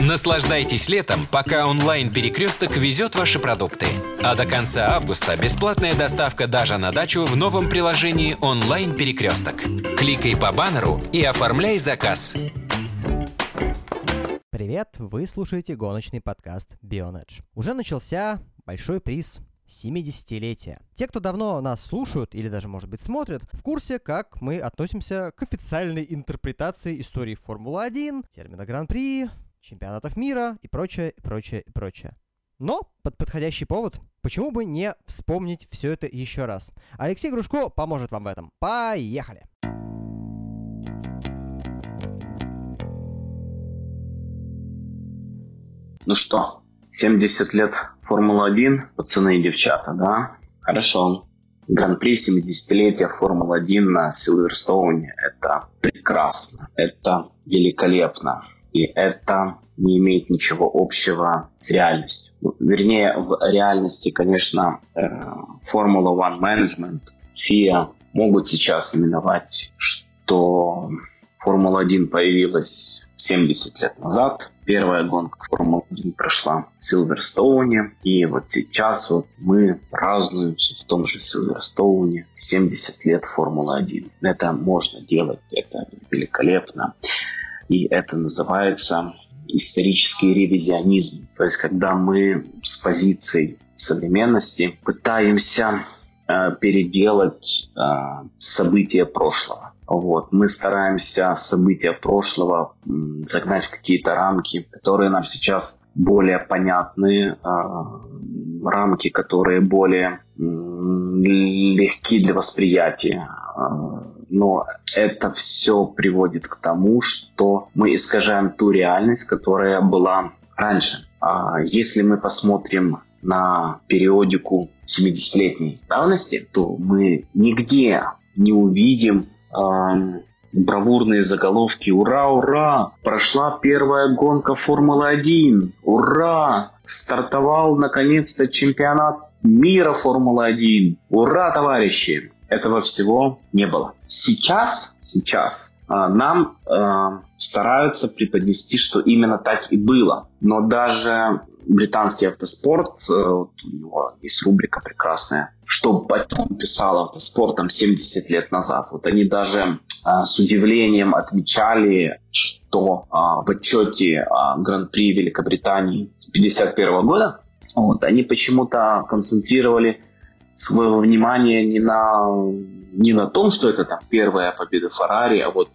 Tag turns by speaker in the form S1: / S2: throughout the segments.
S1: Наслаждайтесь летом, пока онлайн-перекресток везет ваши продукты. А до конца августа бесплатная доставка даже на дачу в новом приложении онлайн-перекресток. Кликай по баннеру и оформляй заказ.
S2: Привет, вы слушаете гоночный подкаст Bionedge. Уже начался большой приз 70-летия. Те, кто давно нас слушают или даже, может быть, смотрят, в курсе, как мы относимся к официальной интерпретации истории Формулы-1, термина Гран-при, чемпионатов мира и прочее, и прочее, и прочее. Но под подходящий повод, почему бы не вспомнить все это еще раз? Алексей Грушко поможет вам в этом. Поехали!
S3: Ну что, 70 лет Формула-1, пацаны и девчата, да? Хорошо. Гран-при 70-летия Формулы-1 на Силверстоуне – это прекрасно, это великолепно. И это не имеет ничего общего с реальностью. Ну, вернее, в реальности, конечно, Формула One Management, FIA могут сейчас именовать, что Формула-1 появилась 70 лет назад. Первая гонка Формулы-1 прошла в Силверстоуне. И вот сейчас вот мы празднуем в том же Силверстоуне 70 лет Формулы-1. Это можно делать, это великолепно. И это называется исторический ревизионизм. То есть, когда мы с позицией современности пытаемся э, переделать э, события прошлого. Вот. Мы стараемся события прошлого загнать в какие-то рамки, которые нам сейчас более понятны, э, рамки, которые более э, легки для восприятия. Э, но это все приводит к тому, что мы искажаем ту реальность, которая была раньше. А если мы посмотрим на периодику 70-летней давности, то мы нигде не увидим э, бравурные заголовки «Ура, ура! Прошла первая гонка Формулы-1! Ура! Стартовал наконец-то чемпионат мира Формулы-1! Ура, товарищи!» Этого всего не было. Сейчас, сейчас а, нам э, стараются преподнести, что именно так и было. Но даже британский автоспорт, э, у него есть рубрика прекрасная, что писал автоспортом 70 лет назад. Вот они даже э, с удивлением отмечали, что э, в отчете э, Гран-при Великобритании 51 года вот, они почему-то концентрировали своего внимания не на, не на том, что это там первая победа Феррари, а вот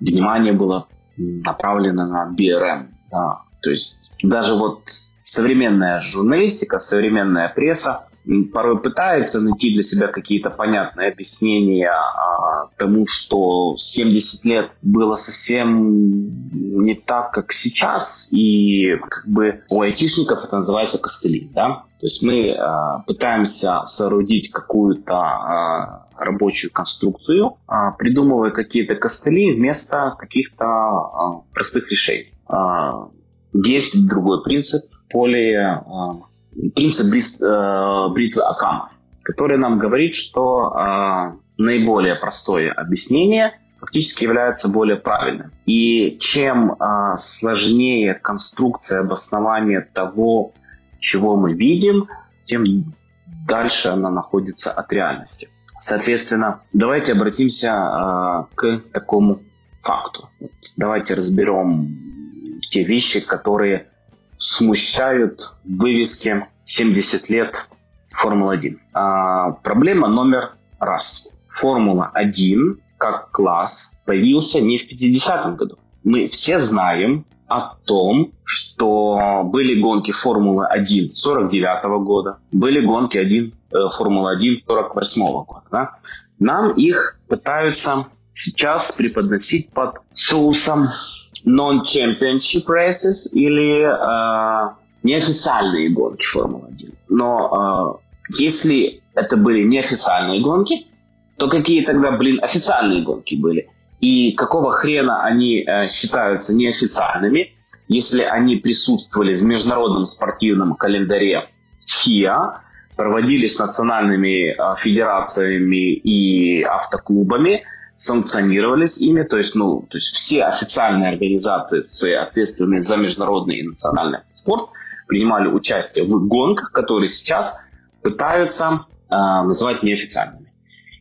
S3: внимание было направлено на BRM. Да. То есть даже вот современная журналистика, современная пресса порой пытается найти для себя какие-то понятные объяснения а, тому, что 70 лет было совсем не так, как сейчас, и как бы у айтишников это называется костыли, да? То есть мы а, пытаемся соорудить какую-то а, рабочую конструкцию, а, придумывая какие-то костыли вместо каких-то а, простых решений. А, есть другой принцип, более принцип э, бритвы Акама, который нам говорит, что э, наиболее простое объяснение фактически является более правильным. И чем э, сложнее конструкция обоснования того, чего мы видим, тем дальше она находится от реальности. Соответственно, давайте обратимся э, к такому факту. Давайте разберем те вещи, которые смущают вывески 70 лет Формула-1. А, проблема номер раз. Формула-1 как класс появился не в 50-м году. Мы все знаем о том, что были гонки Формулы-1 49 -го года, были гонки 1, э, Формулы-1 48 -го года. Да? Нам их пытаются сейчас преподносить под соусом non-championship races или э, неофициальные гонки Формулы-1. Но э, если это были неофициальные гонки, то какие тогда, блин, официальные гонки были? И какого хрена они э, считаются неофициальными, если они присутствовали в международном спортивном календаре ФИА, проводились национальными э, федерациями и автоклубами – санкционировались ими, то есть, ну, то есть все официальные организации, ответственные за международный и национальный спорт, принимали участие в гонках, которые сейчас пытаются э, называть неофициальными.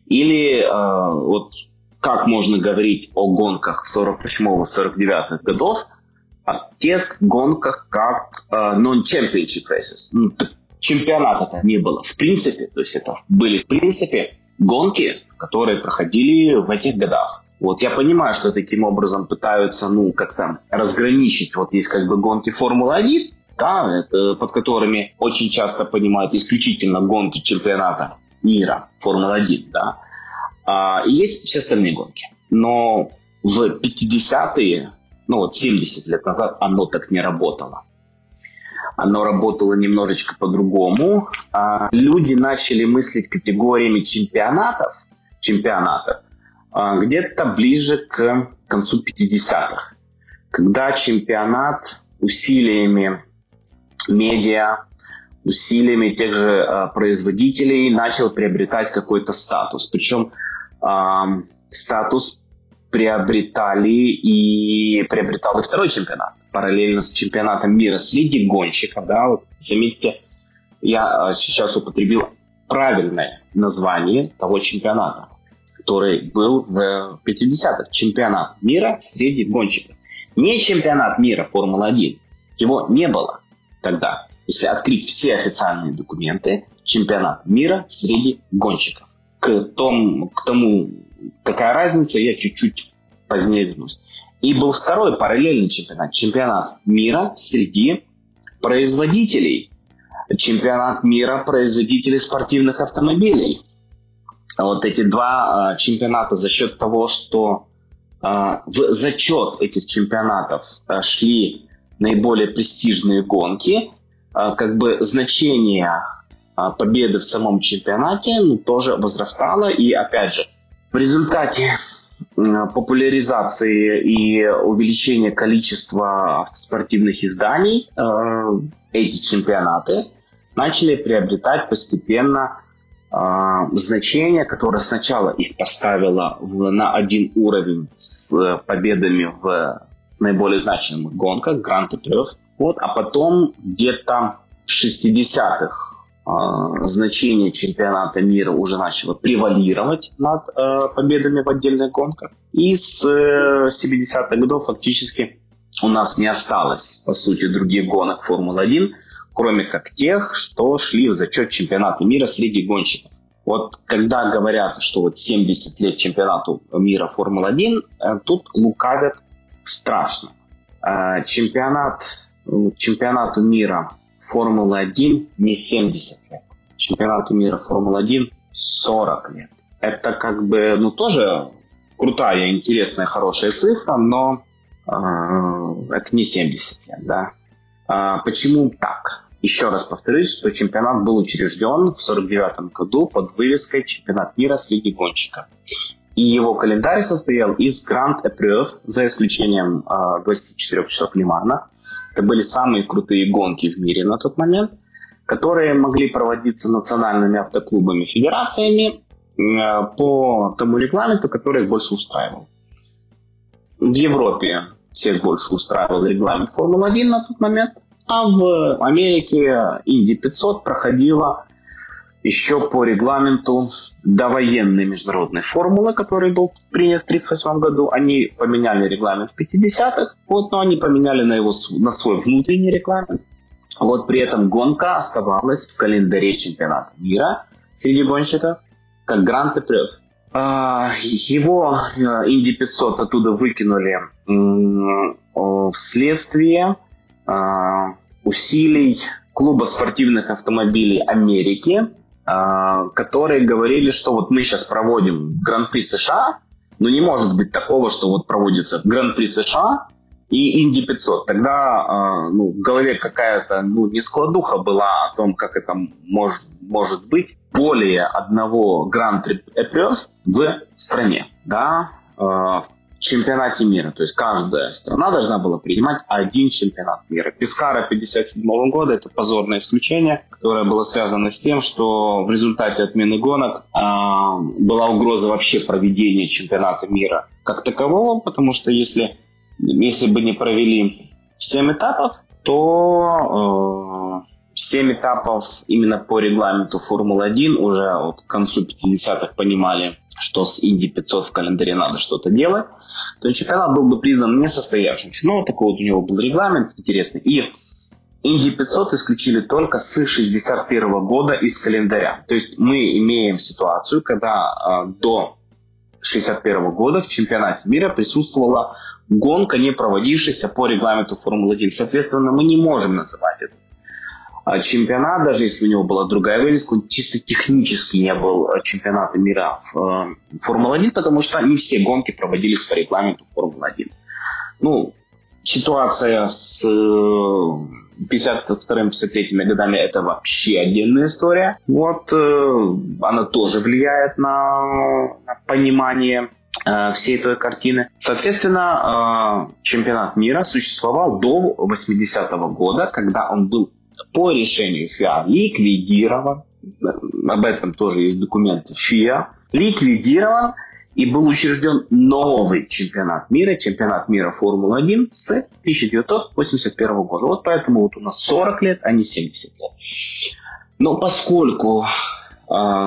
S3: Или э, вот как можно говорить о гонках 48-49 годов, о тех гонках, как э, non-championship races. Ну, чемпионата это не было в принципе, то есть это были в принципе гонки, которые проходили в этих годах. Вот я понимаю, что таким образом пытаются, ну, как-то разграничить. Вот есть как бы гонки Формулы-1, да, это, под которыми очень часто понимают исключительно гонки чемпионата мира Формулы-1, да. А, и есть все остальные гонки. Но в 50-е, ну вот 70 лет назад оно так не работало. Оно работало немножечко по-другому. А, люди начали мыслить категориями чемпионатов, чемпионатов а, где-то ближе к концу 50-х, когда чемпионат усилиями медиа, усилиями тех же а, производителей начал приобретать какой-то статус. Причем э, статус приобретали и приобретал и второй чемпионат параллельно с чемпионатом мира среди гонщиков. Да, вот заметьте, я сейчас употребил правильное название того чемпионата, который был в 50-х. Чемпионат мира среди гонщиков. Не чемпионат мира Формулы-1. Его не было тогда. Если открыть все официальные документы, чемпионат мира среди гонщиков. К, том, к тому, какая разница, я чуть-чуть позднее вернусь. И был второй параллельный чемпионат. Чемпионат мира среди производителей. Чемпионат мира производителей спортивных автомобилей. Вот эти два э, чемпионата за счет того, что э, в зачет этих чемпионатов э, шли наиболее престижные гонки, э, как бы значение э, победы в самом чемпионате ну, тоже возрастало. И опять же, в результате популяризации и увеличения количества автоспортивных изданий э, эти чемпионаты начали приобретать постепенно э, значение, которое сначала их поставило в, на один уровень с победами в наиболее значимых гонках, Гранд Трех, вот, а потом где-то в 60-х а, значение чемпионата мира уже начало превалировать над э, победами в отдельных гонках. И с э, 70-х годов фактически у нас не осталось, по сути, других гонок Формулы-1, кроме как тех, что шли в зачет чемпионата мира среди гонщиков. Вот когда говорят, что вот 70 лет чемпионату мира Формулы-1, э, тут лукавят страшно. Э, чемпионат, чемпионату мира Формула-1 не 70 лет. Чемпионату мира Формула-1 40 лет. Это как бы, ну, тоже крутая, интересная, хорошая цифра, но э, это не 70 лет, да. А, почему так? Еще раз повторюсь, что чемпионат был учрежден в 49 году под вывеской «Чемпионат мира среди гонщиков». И его календарь состоял из Гранд Эпрев, за исключением э, 24 часов Лимана, это были самые крутые гонки в мире на тот момент, которые могли проводиться национальными автоклубами, федерациями э, по тому регламенту, который их больше устраивал. В Европе всех больше устраивал регламент Формулы-1 на тот момент, а в Америке Инди 500 проходила еще по регламенту довоенной международной формулы, который был принят в 1938 году. Они поменяли регламент в 50-х, вот, но они поменяли на, его, на свой внутренний регламент. Вот при этом гонка оставалась в календаре чемпионата мира среди гонщиков как Гранд Эпрев. Его э, Инди 500 оттуда выкинули вследствие а, усилий клуба спортивных автомобилей Америки, а, которые говорили, что вот мы сейчас проводим Гран-при США, но не может быть такого, что вот проводится Гран-при США и Инди 500. Тогда а, ну, в голове какая-то ну, нескладуха была о том, как это может, может быть. Более одного Гран-при в стране. Да? А, чемпионате мира. То есть каждая страна должна была принимать один чемпионат мира. Пескара 1957 года это позорное исключение, которое было связано с тем, что в результате отмены гонок э, была угроза вообще проведения чемпионата мира как такового, потому что если, если бы не провели 7 этапов, то э, 7 этапов именно по регламенту Формулы-1 уже вот к концу 50-х понимали, что с Инди 500 в календаре надо что-то делать, то чемпионат был бы признан несостоявшимся. Ну, вот такой вот у него был регламент интересный. И Инди 500 исключили только с 61 года из календаря. То есть мы имеем ситуацию, когда э, до 61 года в чемпионате мира присутствовала гонка, не проводившаяся по регламенту Формулы-1. Соответственно, мы не можем называть это а чемпионат, даже если у него была другая вывеска, он чисто технически не был э, чемпионатом мира в э, Формуле-1, потому что не все гонки проводились по регламенту Формулы-1. Ну, ситуация с 52-53 годами это вообще отдельная история. Вот э, она тоже влияет на, на понимание э, всей той картины. Соответственно, э, чемпионат мира существовал до 80-го года, когда он был по решению ФИА ликвидирован, об этом тоже есть документы ФИА, ликвидирован и был учрежден новый чемпионат мира, чемпионат мира Формулы-1 с 1981 года. Вот поэтому вот у нас 40 лет, а не 70 лет. Но поскольку э,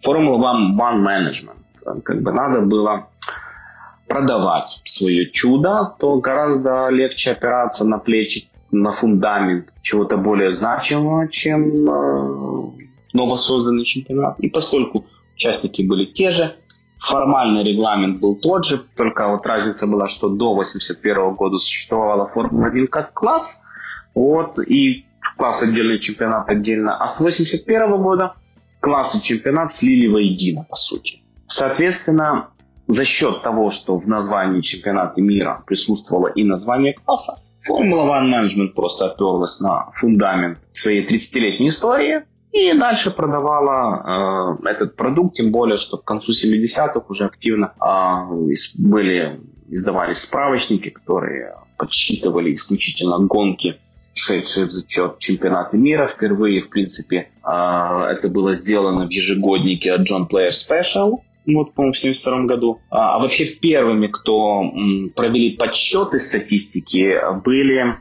S3: Формула One, One Management, как бы надо было продавать свое чудо, то гораздо легче опираться на плечи на фундамент чего-то более значимого, чем э, новосозданный чемпионат. И поскольку участники были те же, формальный регламент был тот же, только вот разница была, что до 81 года существовала Формула-1 как класс, вот, и класс отдельный, чемпионат отдельно, а с 81 года класс и чемпионат слили воедино, по сути. Соответственно, за счет того, что в названии чемпионата мира присутствовало и название класса, Формула One Management просто оперлась на фундамент своей 30-летней истории и дальше продавала э, этот продукт, тем более, что к концу 70-х уже активно э, были, издавались справочники, которые подсчитывали исключительно гонки, шедшие в зачет чемпионата мира. Впервые, в принципе, э, это было сделано в ежегоднике от John Player Special – вот, по-моему, в 1972 году. А, а вообще первыми, кто провели подсчеты статистики, были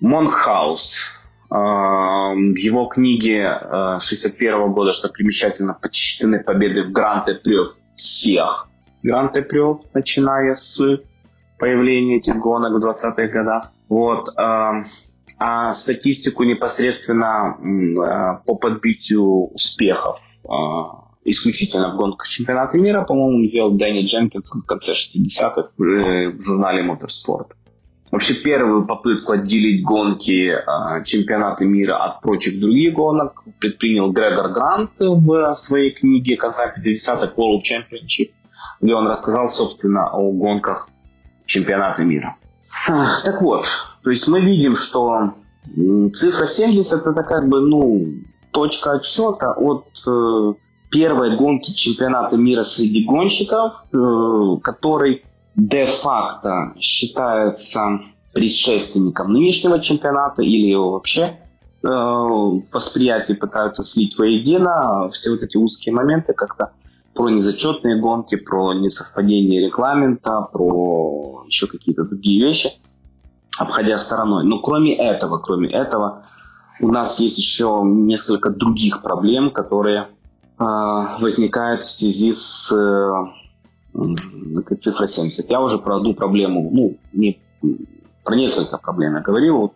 S3: Монхаус. В его книге а, 61 года, что примечательно, подсчитаны победы в Гран-При всех Гран-При, начиная с появления этих гонок в 20-х годах. Вот. А, а статистику непосредственно по подбитию успехов исключительно в гонках чемпионата мира, по-моему, сделал Дэнни Дженкинс в конце 60-х в журнале Motorsport. Вообще первую попытку отделить гонки э, чемпионата мира от прочих других гонок предпринял Грегор Грант в своей книге конца 50-х World Championship, где он рассказал, собственно, о гонках чемпионата мира. Так вот, то есть мы видим, что цифра 70 это как бы, ну, точка отсчета от э, первой гонки чемпионата мира среди гонщиков, э, который де-факто считается предшественником нынешнего чемпионата или его вообще э, в восприятии пытаются слить воедино. Все вот эти узкие моменты как-то про незачетные гонки, про несовпадение регламента, про еще какие-то другие вещи, обходя стороной. Но кроме этого, кроме этого, у нас есть еще несколько других проблем, которые возникает в связи с э, этой цифрой 70. Я уже про одну проблему, ну, не про несколько проблем я говорил.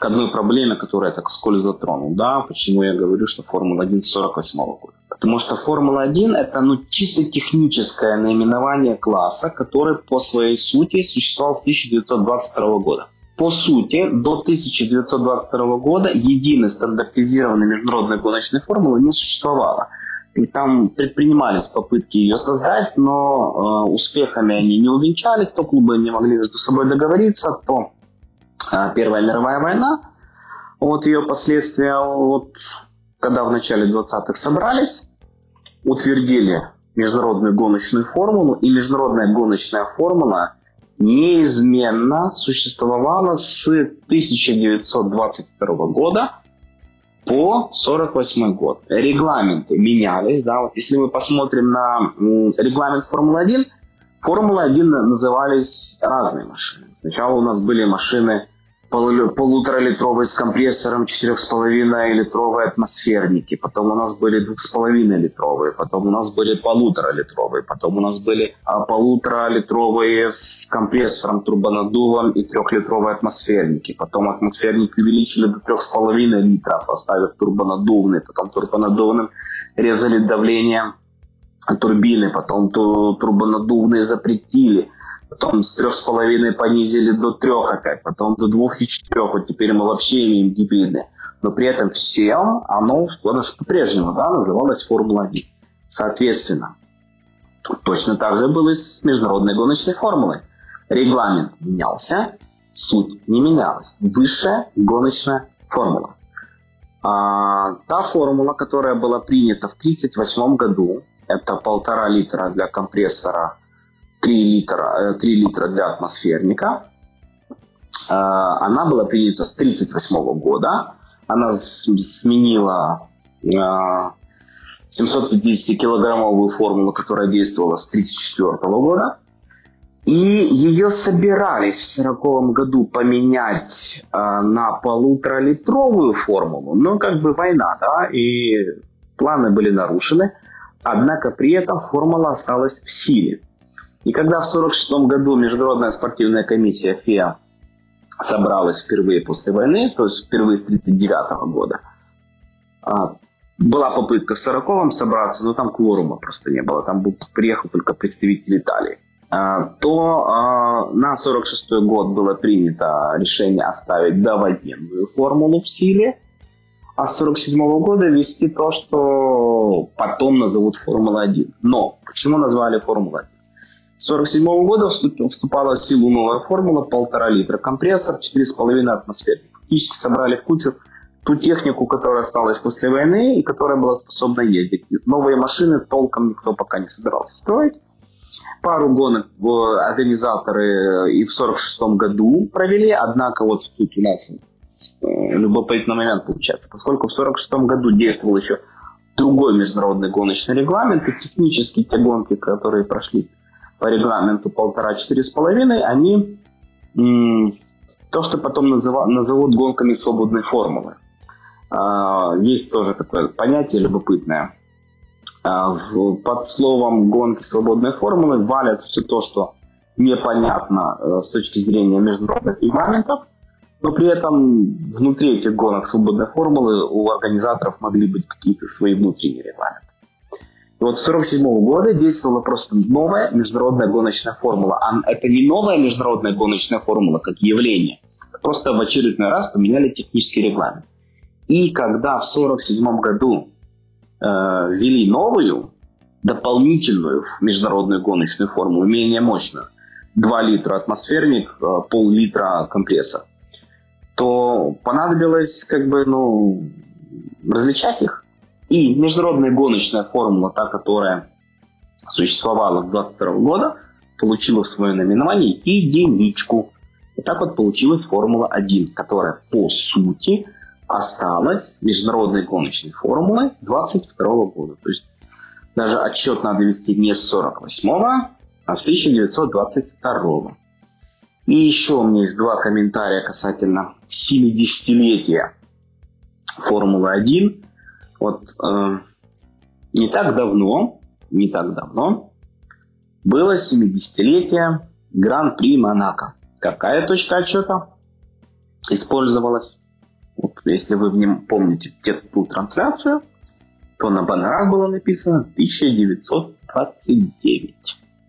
S3: к одной проблеме, которая так сколь затронул. Да, почему я говорю, что Формула-1 48 года. Потому что Формула-1 это ну, чисто техническое наименование класса, который по своей сути существовал с 1922 года. По сути, до 1922 года единой стандартизированной международной гоночной формулы не существовало. И там предпринимались попытки ее создать, но э, успехами они не увенчались, то клубы не могли между собой договориться, то э, Первая мировая война, вот ее последствия, вот, когда в начале 20-х собрались, утвердили международную гоночную формулу, и международная гоночная формула неизменно существовала с 1922 года по 48 год. Регламенты менялись, да, вот если мы посмотрим на регламент Формулы-1, Формула-1 назывались разные машины. Сначала у нас были машины полуторалитровые с компрессором, 4,5-литровые атмосферники, потом у нас были 2,5-литровые, потом у нас были полуторалитровые, потом у нас были а, полуторалитровые с компрессором, турбонаддувом и трехлитровые атмосферники, потом атмосферник увеличили до 3,5 литров, поставив турбонаддувный, потом турбонаддувным резали давление турбины, потом турбонаддувные запретили, потом с трех с половиной понизили до трех опять, потом до двух и четырех, вот теперь мы вообще имеем гибридные. Но при этом всем оно, оно по-прежнему да, называлось Формула-1. Соответственно, точно так же было и с международной гоночной формулой. Регламент менялся, суть не менялась. Высшая гоночная формула. А, та формула, которая была принята в 1938 году, это полтора литра для компрессора, 3 литра, 3 э, литра для атмосферника. Э, она была принята с 1938 года. Она сменила 750-килограммовую формулу, которая действовала с 1934 года. И ее собирались в 1940 году поменять э, на полуторалитровую формулу, но как бы война, да, и планы были нарушены. Однако при этом формула осталась в силе. И когда в 1946 году Международная спортивная комиссия ФИА собралась впервые после войны, то есть впервые с 1939 года, а, была попытка в 40-м собраться, но там кворума просто не было, там приехал только представитель Италии. А, то а, на 46 год было принято решение оставить довоенную формулу в силе, а с 47 года ввести то, что потом назовут Формула-1. Но почему назвали Формула-1? С 1947 года вступала в силу новая формула, полтора литра компрессор, 4,5 атмосферник. Фактически собрали в кучу ту технику, которая осталась после войны и которая была способна ездить. Новые машины толком никто пока не собирался строить. Пару гонок организаторы и в 1946 году провели, однако вот тут у нас Э, любопытный момент получается. Поскольку в 1946 году действовал еще другой международный гоночный регламент, и технически те гонки, которые прошли по регламенту полтора-четыре с половиной, они то, что потом называют, назовут гонками свободной формулы. А, есть тоже такое понятие любопытное. А, под словом гонки свободной формулы валят все то, что непонятно э, с точки зрения международных регламентов – но при этом внутри этих гонок свободной формулы у организаторов могли быть какие-то свои внутренние регламенты. И вот с 1947 года действовала просто новая международная гоночная формула. А это не новая международная гоночная формула как явление. Просто в очередной раз поменяли технический регламент. И когда в 1947 году э, ввели новую, дополнительную международную гоночную формулу, менее мощную, 2 литра атмосферник, э, пол-литра компрессор, то понадобилось как бы, ну, различать их. И международная гоночная формула, та, которая существовала с 22 года, получила свое наименование единичку. И так вот получилась Формула-1, которая по сути осталась международной гоночной формулой 22 года. То есть даже отчет надо вести не с 48 а с 1922 и еще у меня есть два комментария касательно 70-летия Формулы-1. Вот э, не так давно, не так давно было 70-летие Гран-при Монако. Какая точка отчета использовалась? Вот, если вы в нем помните ту трансляцию, то на баннерах было написано 1929.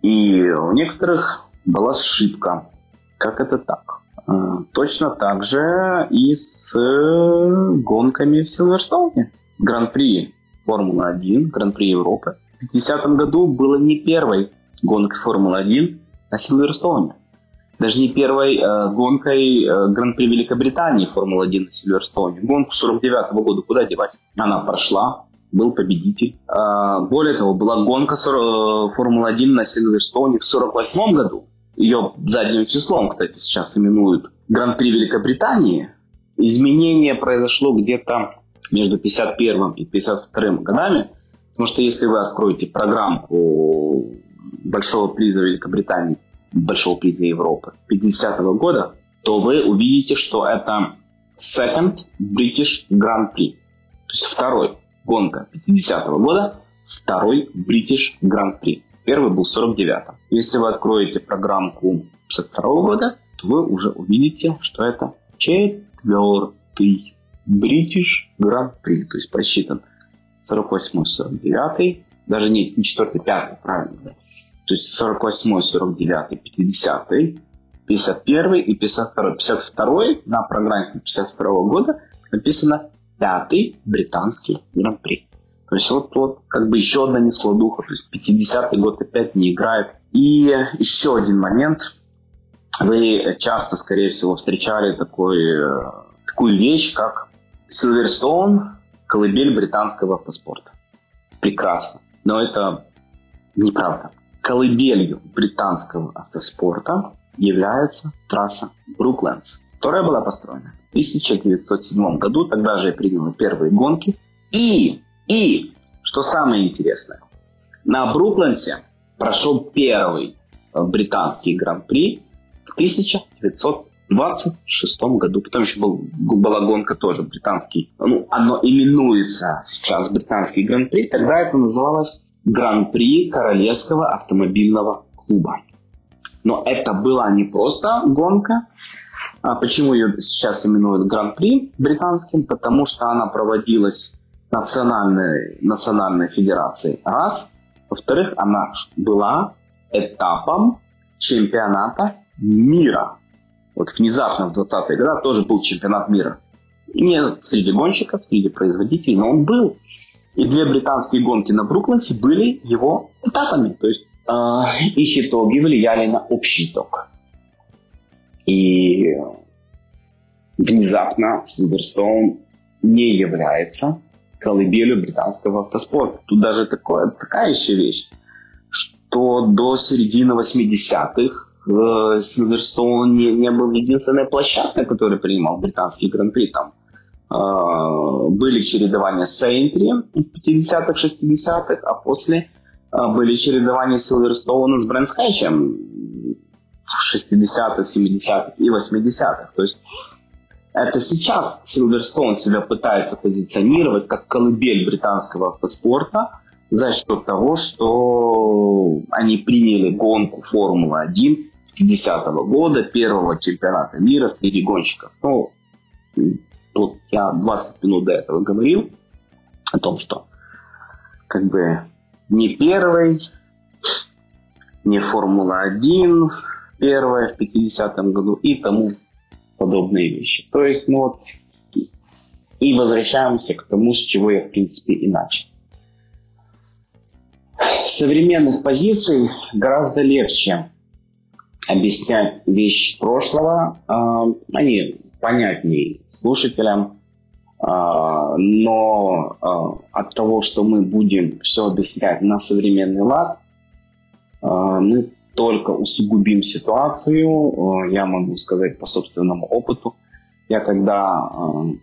S3: И у некоторых была ошибка. Как это так? А, точно так же и с э, гонками в Силверстоуне. Гран-при Формулы-1, Гран-при Европы. В 2010 году было не первой гонкой Формулы-1 на Силверстоуне. Даже не первой э, гонкой э, Гран-при Великобритании Формулы-1 на Сильверстоуне. Гонку 49 -го года куда девать? Она прошла, был победитель. Э, более того, была гонка э, Формулы-1 на Сильверстоуне в 48 году ее задним числом, кстати, сейчас именуют Гран-при Великобритании. Изменение произошло где-то между 51 и 52 годами, потому что если вы откроете программу Большого приза Великобритании, Большого приза Европы 50 -го года, то вы увидите, что это Second British Grand Prix. То есть второй гонка 50 -го года, второй British Grand Prix. Первый был в 49-м. Если вы откроете программку 52 -го года, то вы уже увидите, что это четвертый British Grand Prix. То есть просчитан 48 49 даже не, не 4 5 правильно. То есть 48 49 50 51 и 52 52 на программе 52 года написано пятый британский гран-при. То есть вот, вот как бы еще одна нескладуха, то есть 50-й год опять не играет. И еще один момент. Вы часто, скорее всего, встречали такой, э, такую вещь, как Silverstone, колыбель британского автоспорта. Прекрасно. Но это неправда. Колыбелью британского автоспорта является трасса Бруклендс, которая была построена в 1907 году. Тогда же я принял первые гонки. И и, что самое интересное, на Бруклендсе прошел первый э, британский гран-при в 1926 году. Потом еще был, была гонка тоже британский. Ну, оно именуется сейчас британский гран-при. Тогда это называлось Гран-при Королевского автомобильного клуба. Но это была не просто гонка. А почему ее сейчас именуют Гран-при британским? Потому что она проводилась национальной, национальной федерации. Раз. Во-вторых, она была этапом чемпионата мира. Вот внезапно в 20-е годы тоже был чемпионат мира. И не среди гонщиков, среди производителей, но он был. И две британские гонки на Бруклинсе были его этапами. То есть э, их итоги влияли на общий итог. И внезапно Сильверстоун не является колыбелью британского автоспорта. Тут даже такое, такая еще вещь, что до середины 80-х э, Сильверстоун не, не был единственной площадкой, которая принимал британский гран-при. Там э, были чередования Сейнтри в 50-х, 60-х, а после э, были чередования Сильверстоуна с Брэнскетчем в 60-х, 70-х и 80-х. То есть это сейчас Silverstone себя пытается позиционировать как колыбель британского автоспорта за счет того, что они приняли гонку Формулы-1 50 -го года, первого чемпионата мира среди гонщиков. Ну, тут я 20 минут до этого говорил о том, что как бы не первый, не Формула-1 первая в 50-м году и тому подобные вещи. То есть, ну вот, и возвращаемся к тому, с чего я, в принципе, и начал. Современных позиций гораздо легче объяснять вещи прошлого. Э, они понятнее слушателям, э, но э, от того, что мы будем все объяснять на современный лад, мы только усугубим ситуацию. Я могу сказать по собственному опыту. Я когда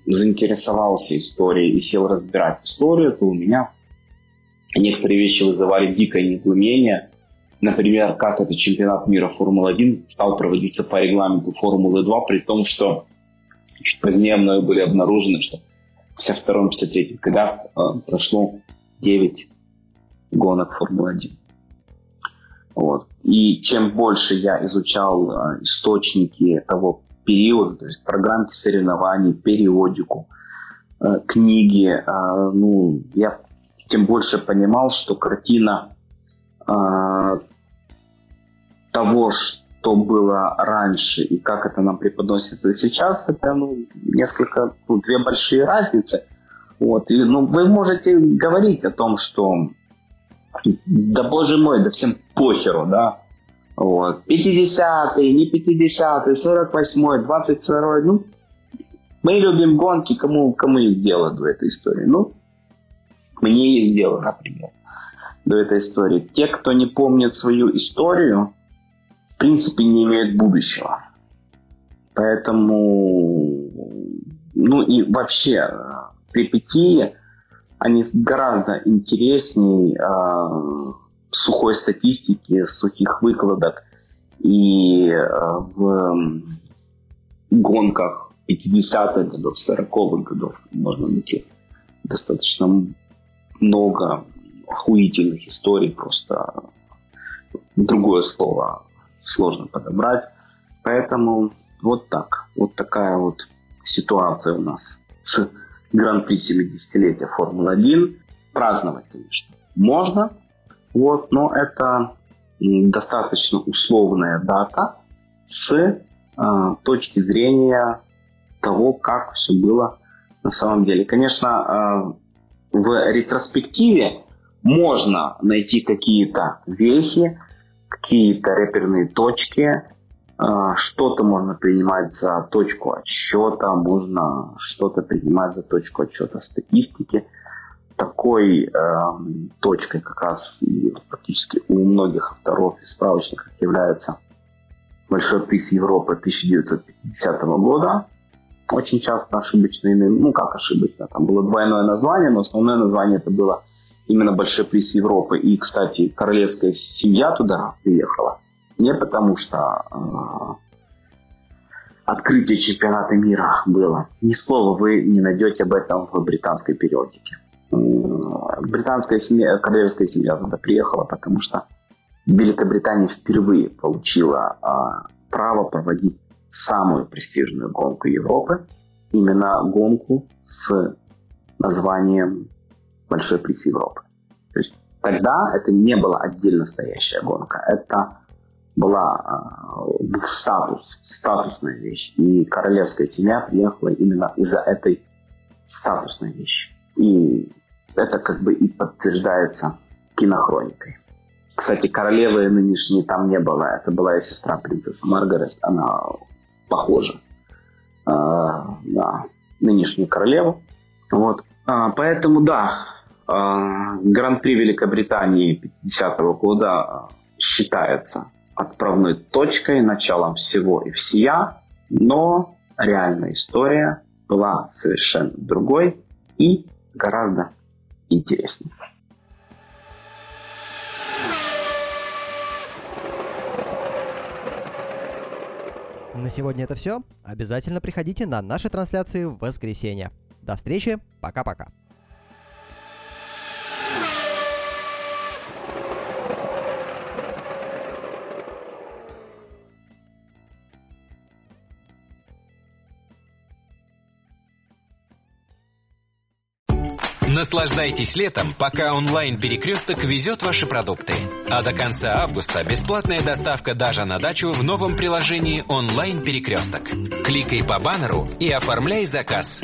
S3: заинтересовался историей и сел разбирать историю, то у меня некоторые вещи вызывали дикое недоумение. Например, как этот чемпионат мира Формулы-1 стал проводиться по регламенту Формулы-2, при том, что чуть позднее мною были обнаружены, что в 52-53 годах э, прошло 9 гонок Формулы-1. Вот. И чем больше я изучал э, источники того периода, то есть программки соревнований, периодику, э, книги, ну, я тем больше понимал, что картина э, того, что было раньше и как это нам преподносится сейчас, это ну, несколько, ну, две большие разницы. Вот. И, ну, вы можете говорить о том, что да боже мой, да всем похеру, да. Вот. 50-й, не 50-й, 48-й, 22-й, ну, мы любим гонки, кому, кому есть дело до этой истории. Ну, мне есть дело, например, до этой истории. Те, кто не помнит свою историю, в принципе не имеют будущего. Поэтому, ну и вообще, перипетии, они гораздо интереснее э, сухой статистики, сухих выкладок и э, в гонках 50-х годов, 40-х годов можно найти достаточно много охуительных историй, просто другое слово сложно подобрать. Поэтому вот так. Вот такая вот ситуация у нас с Гран-при 70-летия Формулы-1. Праздновать, конечно, можно, вот, но это достаточно условная дата с э, точки зрения того, как все было на самом деле. Конечно, э, в ретроспективе можно найти какие-то вехи, какие-то реперные точки, а, что-то можно принимать за точку отсчета, можно что-то принимать за точку отсчета статистики. Такой э, точкой как раз и практически у многих авторов и справочников является Большой приз Европы 1950 года. Очень часто ошибочно, ну как ошибочно, там было двойное название, но основное название это было именно Большой приз Европы. И, кстати, королевская семья туда приехала. Не потому что э, открытие чемпионата мира было. Ни слова вы не найдете об этом в британской периодике. Британская семья, королевская семья туда приехала, потому что Великобритания впервые получила э, право проводить самую престижную гонку Европы. Именно гонку с названием большой приз Европы. То есть тогда это не была отдельно стоящая гонка, это была э, статус, статусная вещь. И королевская семья приехала именно из-за этой статусной вещи. И это как бы и подтверждается кинохроникой. Кстати, королевы нынешней там не было. Это была ее сестра принцесса Маргарет. Она похожа на нынешнюю королеву. Вот. А, поэтому, да, а, Гран-при Великобритании 50 -го года а, считается отправной точкой, началом всего и всея, но реальная история была совершенно другой и гораздо интереснее.
S2: На сегодня это все. Обязательно приходите на наши трансляции в воскресенье. До встречи, пока-пока.
S1: Наслаждайтесь летом, пока онлайн-перекресток везет ваши продукты. А до конца августа бесплатная доставка даже на дачу в новом приложении онлайн-перекресток. Кликай по баннеру и оформляй заказ.